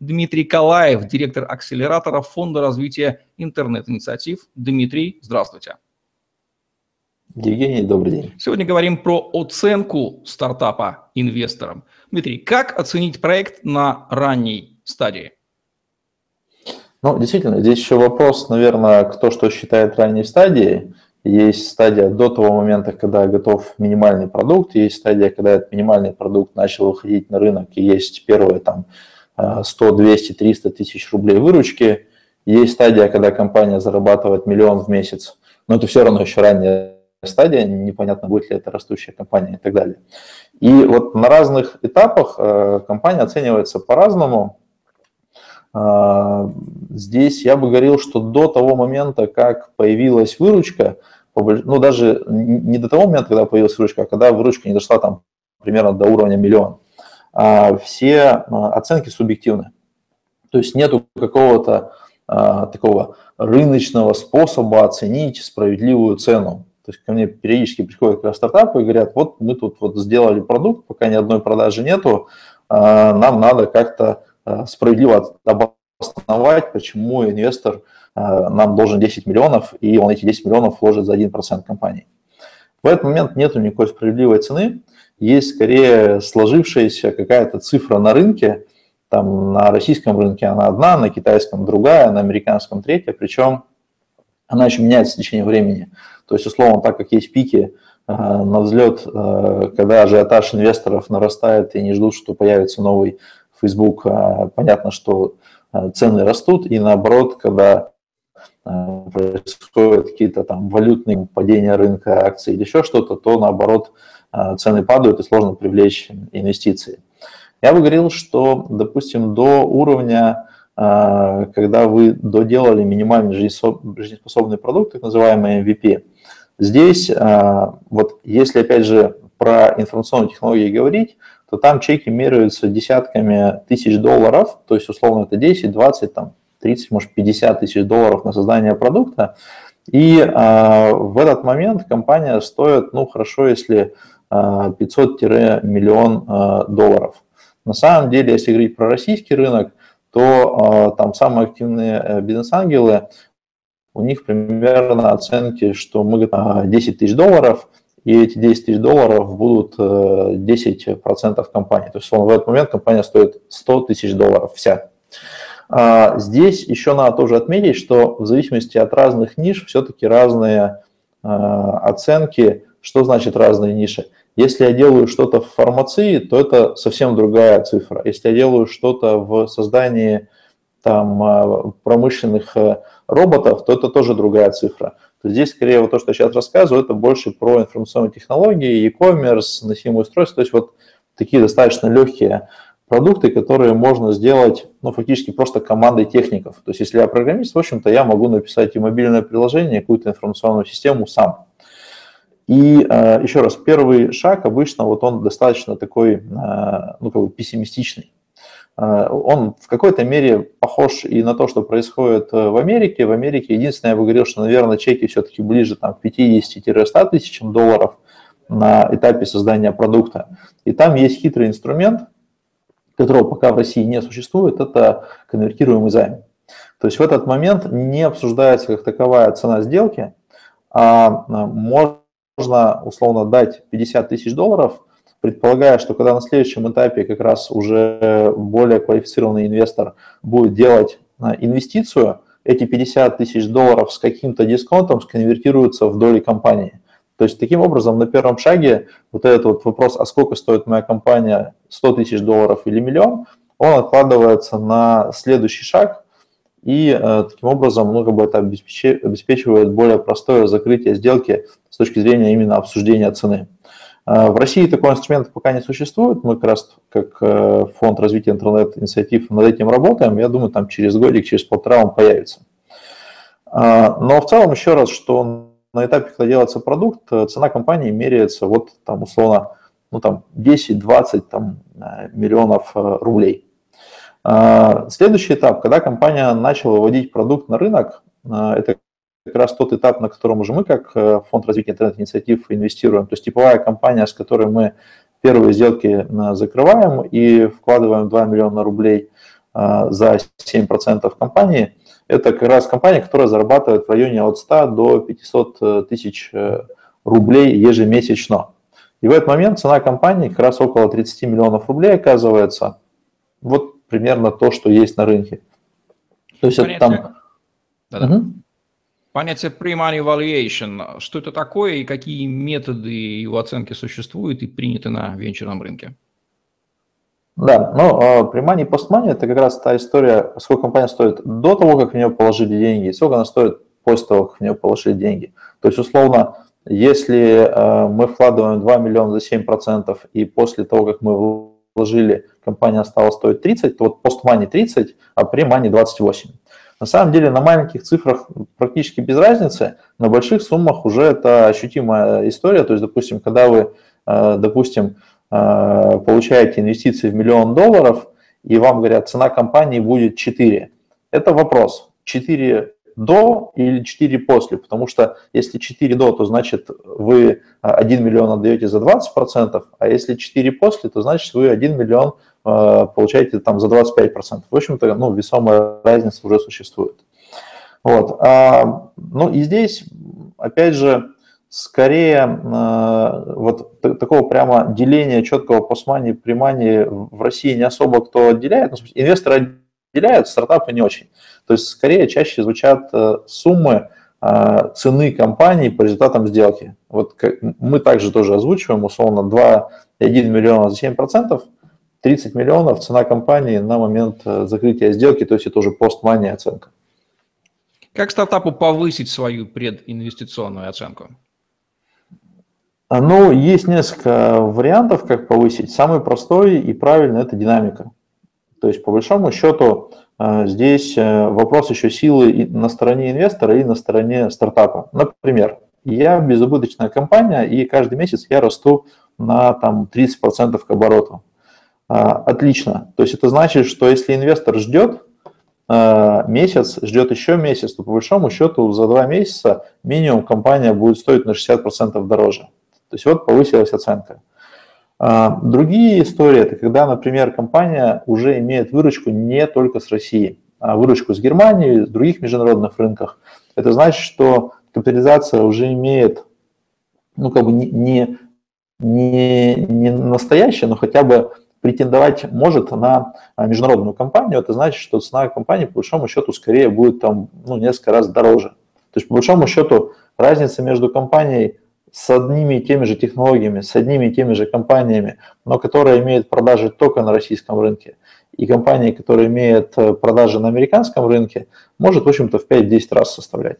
Дмитрий Калаев, директор акселератора Фонда развития интернет-инициатив. Дмитрий, здравствуйте. Евгений, добрый день. Сегодня говорим про оценку стартапа инвесторам. Дмитрий, как оценить проект на ранней стадии? Ну, действительно, здесь еще вопрос, наверное, кто что считает ранней стадией. Есть стадия до того момента, когда готов минимальный продукт, есть стадия, когда этот минимальный продукт начал выходить на рынок, и есть первые там 100, 200, 300 тысяч рублей выручки. Есть стадия, когда компания зарабатывает миллион в месяц, но это все равно еще ранняя стадия, непонятно, будет ли это растущая компания и так далее. И вот на разных этапах э, компания оценивается по-разному. А, здесь я бы говорил, что до того момента, как появилась выручка, ну даже не до того момента, когда появилась выручка, а когда выручка не дошла там примерно до уровня миллиона, все а, оценки субъективны. То есть нету какого-то а, такого рыночного способа оценить справедливую цену. То есть ко мне периодически приходят как стартапы и говорят, вот мы тут вот сделали продукт, пока ни одной продажи нету, нам надо как-то справедливо обосновать, почему инвестор нам должен 10 миллионов, и он эти 10 миллионов вложит за 1% компании. В этот момент нет никакой справедливой цены, есть скорее сложившаяся какая-то цифра на рынке, там на российском рынке она одна, на китайском другая, на американском третья, причем она еще меняется в течение времени. То есть, условно, так как есть пики э, на взлет, э, когда ажиотаж инвесторов нарастает и не ждут, что появится новый Facebook, э, понятно, что э, цены растут, и наоборот, когда э, происходят какие-то там валютные падения рынка акций или еще что-то, то наоборот цены падают и сложно привлечь инвестиции. Я бы говорил, что, допустим, до уровня, а, когда вы доделали минимальный жизнеспособный продукт, так называемый MVP, здесь, а, вот если, опять же, про информационные технологии говорить, то там чеки меряются десятками тысяч долларов, то есть, условно, это 10, 20, там, 30, может, 50 тысяч долларов на создание продукта. И э, в этот момент компания стоит, ну, хорошо, если 500-миллион а, долларов. На самом деле, если говорить про российский рынок, то а, там самые активные э, бизнес-ангелы, у них примерно оценки, что мы 10 а, тысяч долларов, и эти 10 тысяч долларов будут 10% э, компании. То есть в этот момент компания стоит 100 тысяч долларов вся. Здесь еще надо тоже отметить, что в зависимости от разных ниш все-таки разные оценки. Что значит разные ниши? Если я делаю что-то в фармации, то это совсем другая цифра. Если я делаю что-то в создании там, а, промышленных э, роботов, то это тоже другая цифра. То здесь, скорее, вот то, что я сейчас рассказываю, это больше про информационные технологии, e-commerce, носимые устройства, то есть вот такие достаточно легкие продукты, которые можно сделать, ну, фактически просто командой техников. То есть если я программист, в общем-то, я могу написать и мобильное приложение, какую-то информационную систему сам. И э, еще раз, первый шаг обычно вот он достаточно такой, э, ну, как бы пессимистичный. Э, он в какой-то мере похож и на то, что происходит в Америке. В Америке единственное, я бы говорил, что, наверное, чеки все-таки ближе там, к 50-100 тысячам долларов на этапе создания продукта. И там есть хитрый инструмент, которого пока в России не существует, это конвертируемый займ. То есть в этот момент не обсуждается как таковая цена сделки, а можно можно условно дать 50 тысяч долларов, предполагая, что когда на следующем этапе как раз уже более квалифицированный инвестор будет делать а, инвестицию, эти 50 тысяч долларов с каким-то дисконтом сконвертируются в доли компании. То есть таким образом на первом шаге вот этот вот вопрос, а сколько стоит моя компания, 100 тысяч долларов или миллион, он откладывается на следующий шаг, и э, таким образом как бы это обеспечивает более простое закрытие сделки с точки зрения именно обсуждения цены. Э, в России такой инструмент пока не существует. Мы как раз как э, фонд развития интернет-инициатив над этим работаем. Я думаю, там через годик, через полтора он появится. Но в целом, еще раз, что на этапе, когда делается продукт, цена компании меряется вот там условно ну, там 10-20 там, миллионов рублей. А, следующий этап, когда компания начала выводить продукт на рынок, это как раз тот этап, на котором уже мы, как э, фонд развития интернет-инициатив, инвестируем. То есть типовая компания, с которой мы первые сделки э, закрываем и вкладываем 2 миллиона рублей э, за 7% компании, это как раз компания, которая зарабатывает в районе от 100 до 500 тысяч рублей ежемесячно. И в этот момент цена компании как раз около 30 миллионов рублей оказывается. Примерно то, что есть на рынке. То есть Понятие. это там... Да-да. Угу. Понятие pre-money valuation, что это такое и какие методы его оценки существуют и приняты на венчурном рынке? Да, ну, pre-money и post-money – это как раз та история, сколько компания стоит до того, как в нее положили деньги, и сколько она стоит после того, как в нее положили деньги. То есть, условно, если э, мы вкладываем 2 миллиона за 7%, и после того, как мы вложили, компания стала стоить 30, то вот post-money 30, а pre-money 28. На самом деле на маленьких цифрах практически без разницы, на больших суммах уже это ощутимая история. То есть, допустим, когда вы, э, допустим, э, получаете инвестиции в миллион долларов, и вам говорят, цена компании будет 4. Это вопрос. 4 до или 4 после, потому что если 4 до, то значит вы 1 миллион отдаете за 20%, а если 4 после, то значит вы 1 миллион э, получаете там за 25%. В общем-то, ну, весомая разница уже существует. Вот. А, ну и здесь, опять же, скорее э, вот такого прямо деления четкого постмани, примани в России не особо кто отделяет. Ну, инвесторы отделяют, стартапы не очень. То есть скорее чаще звучат э, суммы э, цены компании по результатам сделки. Вот мы также тоже озвучиваем, условно, 2,1 миллиона за 7%, 30 миллионов цена компании на момент э, закрытия сделки, то есть это уже постмания оценка. Как стартапу повысить свою прединвестиционную оценку? А, ну, есть несколько вариантов, как повысить. Самый простой и правильный – это динамика. То есть, по большому счету, а, здесь э, вопрос еще силы на стороне инвестора и на стороне стартапа. Например, я безубыточная компания, и каждый месяц я расту на там, 30% к обороту. А, отлично. То есть это значит, что если инвестор ждет а, месяц, ждет еще месяц, то по большому счету за два месяца минимум компания будет стоить на 60% дороже. То есть вот повысилась оценка. А, другие истории – это когда, например, компания уже имеет выручку не только с России, а выручку с Германии, с других международных рынках. Это значит, что капитализация уже имеет, ну, как бы не, не, не, не настоящая, но хотя бы претендовать может на международную компанию, это значит, что цена компании, по большому счету, скорее будет там, ну, несколько раз дороже. То есть, по большому счету, разница между компанией с одними и теми же технологиями, с одними и теми же компаниями, но которая имеет продажи только на российском рынке, и компания, которая имеет э, продажи на американском рынке, может, в общем-то, в 5-10 раз составлять.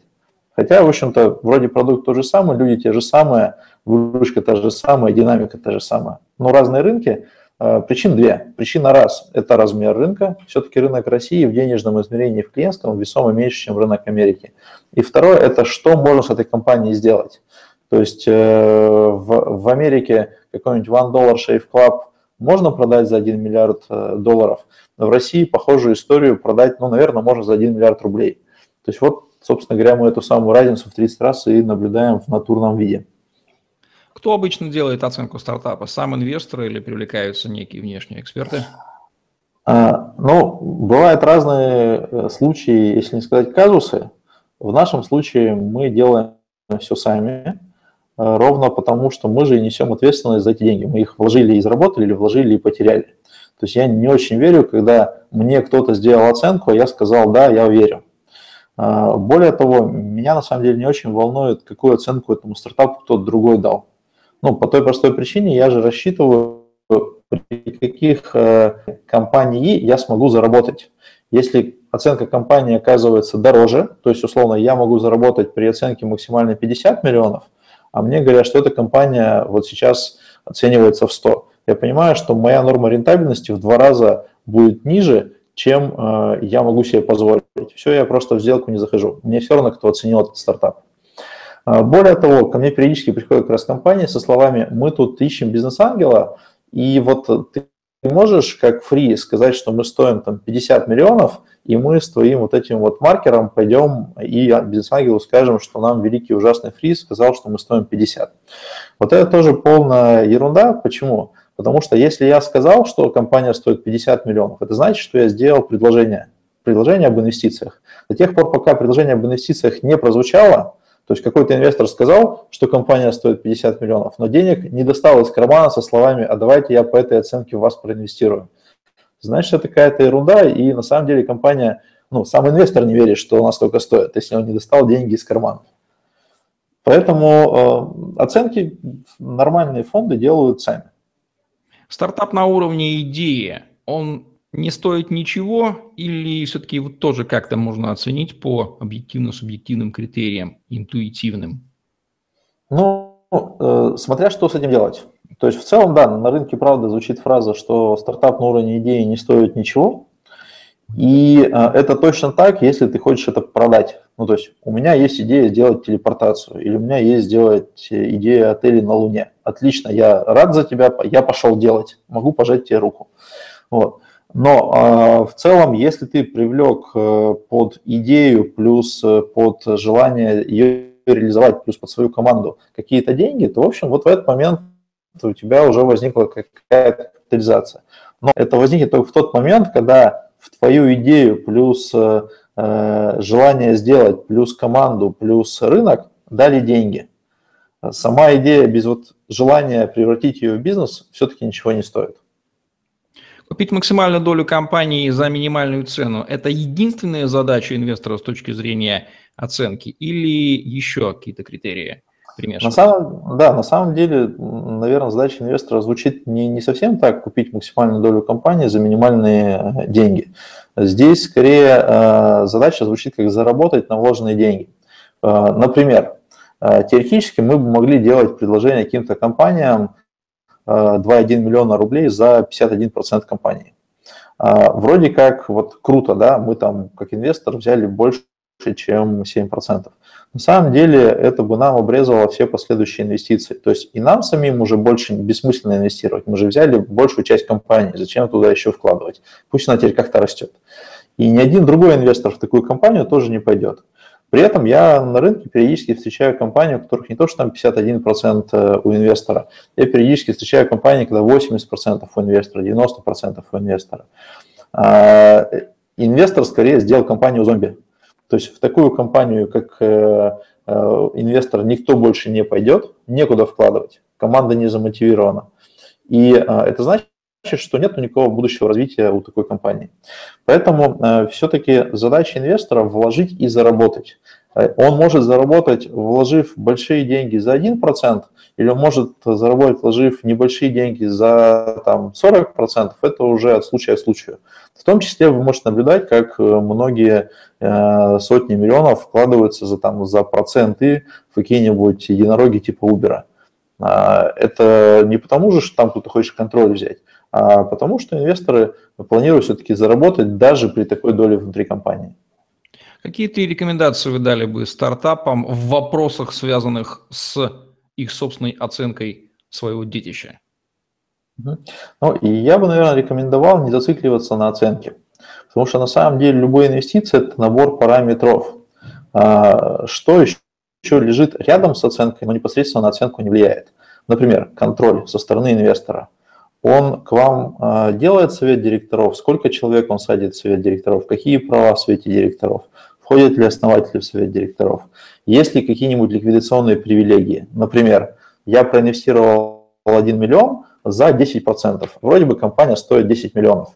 Хотя, в общем-то, вроде продукт тот же самый, люди те же самые, выручка та же самая, динамика та же самая. Но разные рынки, э, причин две. Причина раз – это размер рынка. Все-таки рынок России в денежном измерении, в клиентском, весомо меньше, чем рынок Америки. И второе – это что можно с этой компанией сделать. То есть э, в, в Америке какой-нибудь One Dollar Shave Club можно продать за 1 миллиард э, долларов. В России похожую историю продать, ну, наверное, можно за 1 миллиард рублей. То есть вот, собственно говоря, мы эту самую разницу в 30 раз и наблюдаем в натурном виде. Кто обычно делает оценку стартапа? Сам инвестор или привлекаются некие внешние эксперты? А, ну, бывают разные э, случаи, если не сказать казусы. В нашем случае мы делаем все сами. Э, ровно потому, что мы же несем ответственность за эти деньги. Мы их вложили и заработали, или вложили и потеряли. То есть я не очень верю, когда мне кто-то сделал оценку, а я сказал, да, я верю. Э, более того, меня на самом деле не очень волнует, какую оценку этому стартапу кто-то другой дал. Ну, по той простой причине, я же рассчитываю, при каких э, компаний я смогу заработать. Если оценка компании оказывается дороже, то есть, условно, я могу заработать при оценке максимально 50 миллионов – а мне говорят, что эта компания вот сейчас оценивается в 100. Я понимаю, что моя норма рентабельности в два раза будет ниже, чем э, я могу себе позволить. Все, я просто в сделку не захожу. Мне все равно, кто оценил этот стартап. А, более того, ко мне периодически приходят как раз компании со словами «мы тут ищем бизнес-ангела, и вот ты можешь как фри сказать, что мы стоим там 50 миллионов, и мы с твоим вот этим вот маркером пойдем и бизнес-ангелу скажем, что нам великий ужасный фри сказал, что мы стоим 50. Вот это тоже полная ерунда. Почему? Потому что если я сказал, что компания стоит 50 миллионов, это значит, что я сделал предложение, предложение об инвестициях. До тех пор, пока предложение об инвестициях не прозвучало, то есть какой-то инвестор сказал, что компания стоит 50 миллионов, но денег не достал из кармана со словами, а давайте я по этой оценке в вас проинвестирую. Значит, это какая-то ерунда, и на самом деле компания, ну, сам инвестор не верит, что она столько стоит, если он не достал деньги из кармана. Поэтому э, оценки нормальные фонды делают сами. Стартап на уровне идеи, он не стоит ничего или все-таки его тоже как-то можно оценить по объективно-субъективным критериям, интуитивным? Ну, э, смотря что с этим делать. То есть в целом, да, на рынке, правда, звучит фраза, что стартап на уровне идеи не стоит ничего. И э, это точно так, если ты хочешь это продать. Ну, то есть у меня есть идея сделать телепортацию, или у меня есть сделать э, идея отеля на Луне. Отлично, я рад за тебя, я пошел делать, могу пожать тебе руку. Вот. Но э, в целом, если ты привлек э, под идею плюс э, под желание ее реализовать, плюс под свою команду какие-то деньги, то, в общем, вот в этот момент у тебя уже возникла какая-то капитализация. Но это возникнет только в тот момент, когда в твою идею плюс э, желание сделать, плюс команду, плюс рынок дали деньги. Сама идея без вот желания превратить ее в бизнес все-таки ничего не стоит. Купить максимальную долю компании за минимальную цену – это единственная задача инвестора с точки зрения оценки или еще какие-то критерии? На самом, да, на самом деле, наверное, задача инвестора звучит не, не совсем так, купить максимальную долю компании за минимальные э, деньги. Здесь скорее э, задача звучит как заработать на вложенные деньги. Э, например, теоретически мы бы могли делать предложение каким-то компаниям, 2,1 миллиона рублей за 51% компании. Вроде как вот круто, да, мы там как инвестор взяли больше, чем 7%. На самом деле это бы нам обрезало все последующие инвестиции. То есть и нам самим уже больше бессмысленно инвестировать. Мы же взяли большую часть компании, зачем туда еще вкладывать? Пусть она теперь как-то растет. И ни один другой инвестор в такую компанию тоже не пойдет. При этом я на рынке периодически встречаю компании, у которых не то, что там 51% э, у инвестора, я периодически встречаю компании, когда 80% у инвестора, 90% у инвестора. А, инвестор скорее сделал компанию зомби. То есть в такую компанию, как э, э, инвестор, никто больше не пойдет, некуда вкладывать, команда не замотивирована. И это значит, что нет никакого будущего развития у такой компании. Поэтому э, все-таки задача инвестора вложить и заработать. Э, он может заработать, вложив большие деньги за 1%, или он может заработать, вложив небольшие деньги за там, 40%. Это уже от случая к случаю. В том числе вы можете наблюдать, как э, многие э, сотни миллионов вкладываются за, там, за проценты в какие-нибудь единороги типа Uber. А, это не потому же, что там кто-то хочет контроль взять, а потому что инвесторы планируют все-таки заработать даже при такой доле внутри компании. Какие ты рекомендации вы дали бы стартапам в вопросах, связанных с их собственной оценкой своего детища? Ну, и я бы, наверное, рекомендовал не зацикливаться на оценке, потому что на самом деле любая инвестиция – это набор параметров. А, что еще лежит рядом с оценкой, но непосредственно на оценку не влияет. Например, контроль со стороны инвестора – он к вам а, делает совет директоров, сколько человек он садит в совет директоров, какие права в совете директоров, входят ли основатели в совет директоров, есть ли какие-нибудь ликвидационные привилегии. Например, я проинвестировал 1 миллион за 10%. Вроде бы компания стоит 10 миллионов,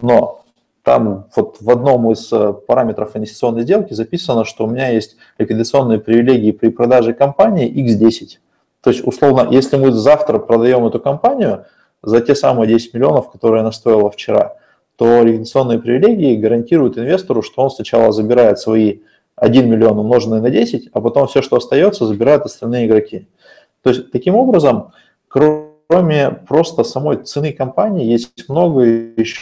но там вот в одном из э, параметров инвестиционной сделки записано, что у меня есть ликвидационные привилегии при продаже компании x10. То есть, условно, если мы завтра продаем эту компанию, за те самые 10 миллионов, которые она стоила вчера, то регистрационные привилегии гарантируют инвестору, что он сначала забирает свои 1 миллион умноженные на 10, а потом все, что остается, забирают остальные игроки. То есть таким образом, кроме просто самой цены компании, есть много еще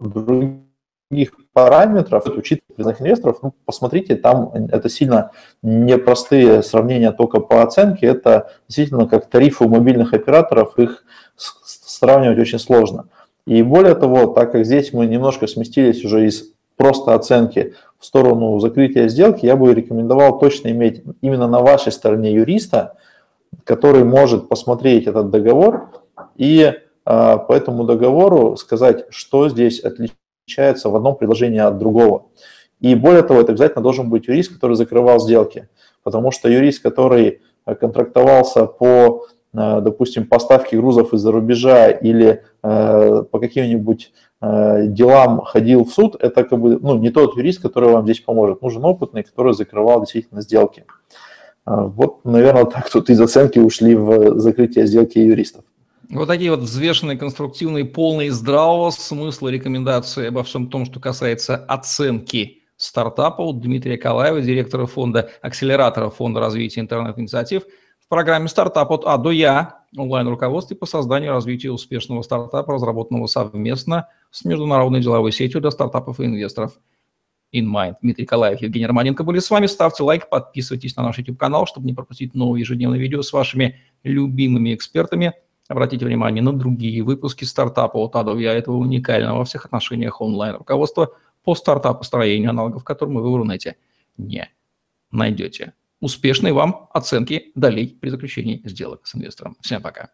других параметров, учитывая признак инвесторов, ну, посмотрите, там это сильно непростые сравнения только по оценке, это действительно как тарифы у мобильных операторов, их сравнивать очень сложно. И более того, так как здесь мы немножко сместились уже из просто оценки в сторону закрытия сделки, я бы рекомендовал точно иметь именно на вашей стороне юриста, который может посмотреть этот договор и а, по этому договору сказать, что здесь отличается в одном предложении от другого. И более того, это обязательно должен быть юрист, который закрывал сделки, потому что юрист, который контрактовался по, а, допустим, поставке грузов из-за рубежа или а, по каким-нибудь делам ходил в суд, это как бы ну, не тот юрист, который вам здесь поможет. Нужен опытный, который закрывал действительно сделки. Вот, наверное, так тут из оценки ушли в закрытие сделки юристов. Вот такие вот взвешенные, конструктивные, полные здравого смысла рекомендации обо всем том, что касается оценки стартапов Дмитрия Калаева, директора фонда, акселератора фонда развития интернет-инициатив в программе «Стартап от А до Я» онлайн-руководстве по созданию и развитию успешного стартапа, разработанного совместно с международной деловой сетью для стартапов и инвесторов InMind. Дмитрий Калаев, Евгений Романенко были с вами. Ставьте лайк, подписывайтесь на наш YouTube-канал, чтобы не пропустить новые ежедневные видео с вашими любимыми экспертами – Обратите внимание на другие выпуски стартапа от А Я, этого уникального во всех отношениях онлайн-руководства по стартапостроению, аналогов которым вы в Рунете не найдете. Успешной вам оценки долей при заключении сделок с инвестором. Всем пока.